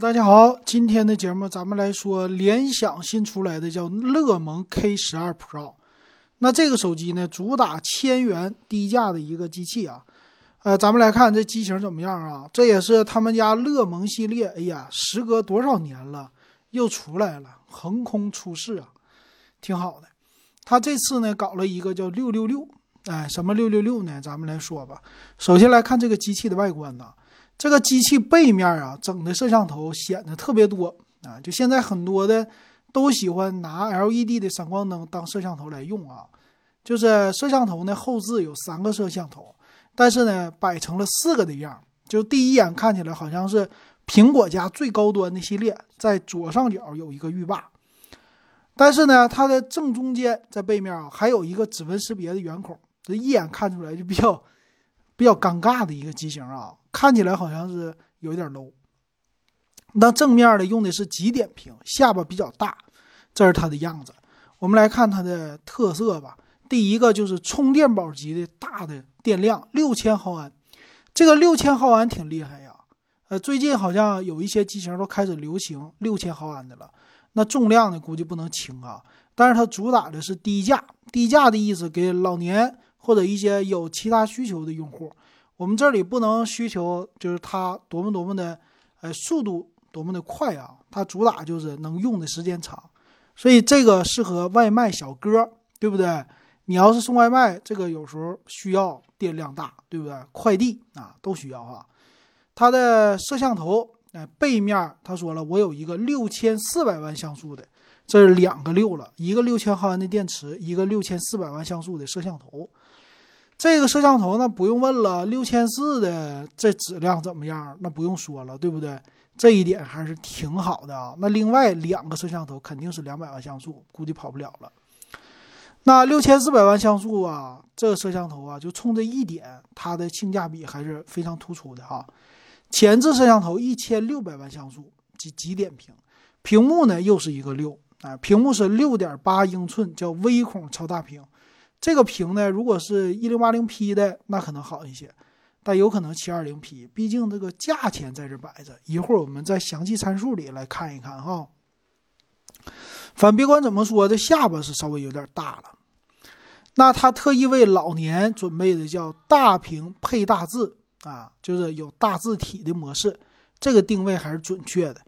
大家好，今天的节目咱们来说联想新出来的叫乐檬 K 十二 Pro。那这个手机呢，主打千元低价的一个机器啊。呃，咱们来看这机型怎么样啊？这也是他们家乐檬系列，哎呀，时隔多少年了，又出来了，横空出世啊，挺好的。他这次呢，搞了一个叫六六六，哎，什么六六六呢？咱们来说吧。首先来看这个机器的外观呐。这个机器背面啊，整的摄像头显得特别多啊！就现在很多的都喜欢拿 LED 的闪光灯当摄像头来用啊。就是摄像头呢，后置有三个摄像头，但是呢，摆成了四个的样就第一眼看起来好像是苹果家最高端的系列，在左上角有一个浴霸，但是呢，它的正中间在背面啊，还有一个指纹识别的圆孔，这一眼看出来就比较比较尴尬的一个机型啊。看起来好像是有点 low。那正面的用的是极点屏，下巴比较大，这是它的样子。我们来看它的特色吧。第一个就是充电宝级的大的电量，六千毫安。这个六千毫安挺厉害呀。呃，最近好像有一些机型都开始流行六千毫安的了。那重量呢，估计不能轻啊。但是它主打的是低价，低价的意思给老年或者一些有其他需求的用户。我们这里不能需求就是它多么多么的，呃，速度多么的快啊！它主打就是能用的时间长，所以这个适合外卖小哥，对不对？你要是送外卖，这个有时候需要电量大，对不对？快递啊都需要哈。它的摄像头，哎，背面他说了，我有一个六千四百万像素的，这是两个六了，一个六千毫安的电池，一个六千四百万像素的摄像头。这个摄像头那不用问了，六千四的这质量怎么样？那不用说了，对不对？这一点还是挺好的啊。那另外两个摄像头肯定是两百万像素，估计跑不了了。那六千四百万像素啊，这个摄像头啊，就冲这一点，它的性价比还是非常突出的哈。前置摄像头一千六百万像素，极极点屏，屏幕呢又是一个六啊，屏幕是六点八英寸，叫微孔超大屏。这个屏呢，如果是一零八零 P 的，那可能好一些，但有可能七二零 P，毕竟这个价钱在这摆着。一会儿我们在详细参数里来看一看哈。反别管怎么说，这下巴是稍微有点大了。那他特意为老年准备的叫大屏配大字啊，就是有大字体的模式，这个定位还是准确的。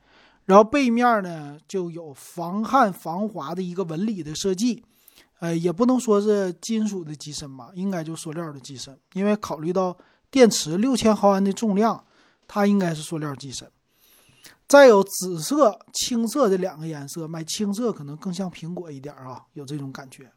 然后背面呢，就有防汗防滑的一个纹理的设计。呃，也不能说是金属的机身吧，应该就塑料的机身，因为考虑到电池六千毫安的重量，它应该是塑料机身。再有紫色、青色这两个颜色，买青色可能更像苹果一点啊，有这种感觉。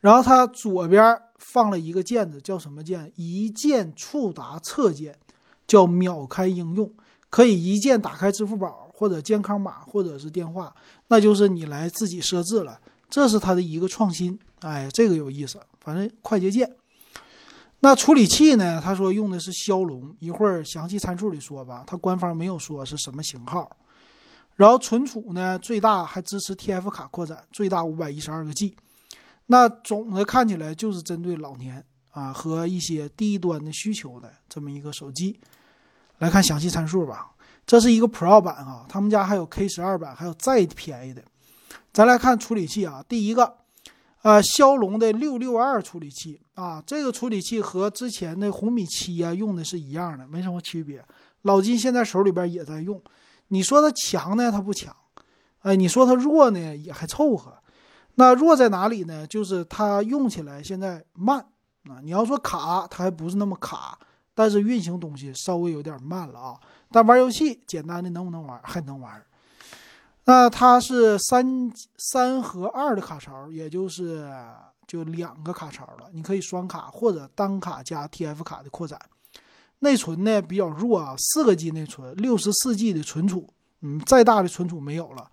然后它左边放了一个键子，叫什么键？一键触达侧键，叫秒开应用，可以一键打开支付宝或者健康码或者是电话，那就是你来自己设置了。这是它的一个创新，哎，这个有意思。反正快捷键，那处理器呢？他说用的是骁龙，一会儿详细参数里说吧。它官方没有说是什么型号。然后存储呢，最大还支持 TF 卡扩展，最大五百一十二个 G。那总的看起来就是针对老年啊和一些低端的需求的这么一个手机。来看详细参数吧。这是一个 Pro 版啊，他们家还有 K 十二版，还有再便宜的。咱来看处理器啊，第一个，呃，骁龙的六六二处理器啊，这个处理器和之前的红米七啊用的是一样的，没什么区别。老金现在手里边也在用，你说它强呢，它不强，哎，你说它弱呢，也还凑合。那弱在哪里呢？就是它用起来现在慢啊。你要说卡，它还不是那么卡，但是运行东西稍微有点慢了啊。但玩游戏简单的能不能玩？还能玩。那它是三三和二的卡槽，也就是就两个卡槽了。你可以双卡或者单卡加 TF 卡的扩展。内存呢比较弱啊，四个 G 内存，六十四 G 的存储，嗯，再大的存储没有了。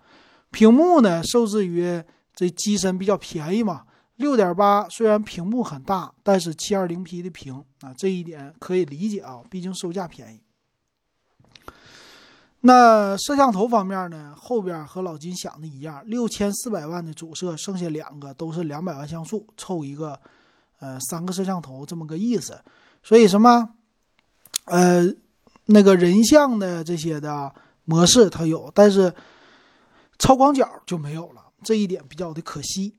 屏幕呢受制于这机身比较便宜嘛，六点八，虽然屏幕很大，但是七二零 P 的屏啊，这一点可以理解啊，毕竟售价便宜。那摄像头方面呢？后边和老金想的一样，六千四百万的主摄，剩下两个都是两百万像素，凑一个，呃，三个摄像头这么个意思。所以什么，呃，那个人像的这些的模式它有，但是超广角就没有了，这一点比较的可惜。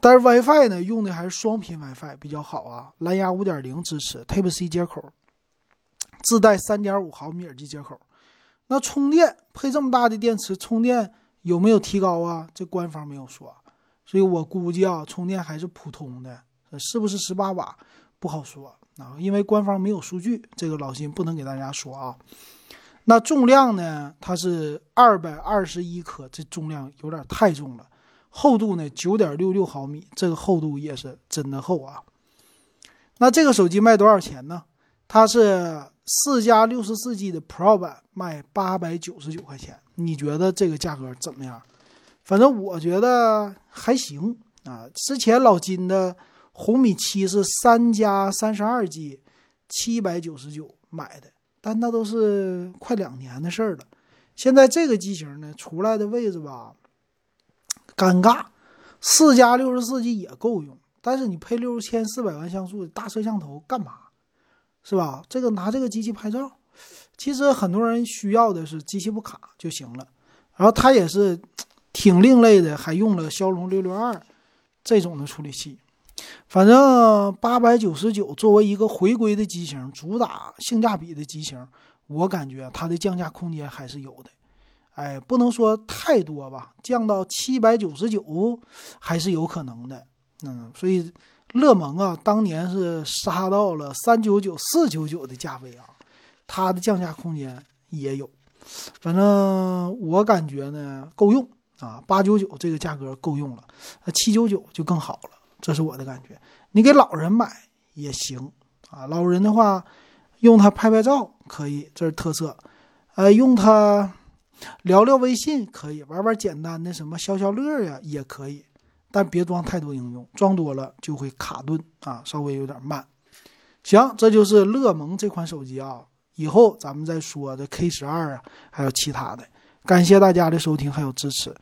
但是 WiFi 呢，用的还是双频 WiFi 比较好啊，蓝牙5.0支持，Type C 接口，自带3.5毫米耳机接口。那充电配这么大的电池，充电有没有提高啊？这官方没有说，所以我估计啊，充电还是普通的，是不是18瓦不好说啊，因为官方没有数据，这个老金不能给大家说啊。那重量呢？它是221克，这重量有点太重了。厚度呢，九点六六毫米，这个厚度也是真的厚啊。那这个手机卖多少钱呢？它是四加六十四 G 的 Pro 版，卖八百九十九块钱。你觉得这个价格怎么样？反正我觉得还行啊。之前老金的红米七是三加三十二 G，七百九十九买的，但那都是快两年的事儿了。现在这个机型呢，出来的位置吧。尴尬，四加六十四 G 也够用，但是你配六千四百万像素的大摄像头干嘛？是吧？这个拿这个机器拍照，其实很多人需要的是机器不卡就行了。然后它也是挺另类的，还用了骁龙六六二这种的处理器。反正八百九十九作为一个回归的机型，主打性价比的机型，我感觉它的降价空间还是有的。哎，不能说太多吧，降到七百九十九还是有可能的。嗯，所以乐檬啊，当年是杀到了三九九、四九九的价位啊，它的降价空间也有。反正我感觉呢，够用啊，八九九这个价格够用了，那七九九就更好了，这是我的感觉。你给老人买也行啊，老人的话用它拍拍照可以，这是特色。呃，用它。聊聊微信可以，玩玩简单的什么消消乐呀也可以，但别装太多应用，装多了就会卡顿啊，稍微有点慢。行，这就是乐檬这款手机啊，以后咱们再说这 K 十二啊，还有其他的。感谢大家的收听还有支持。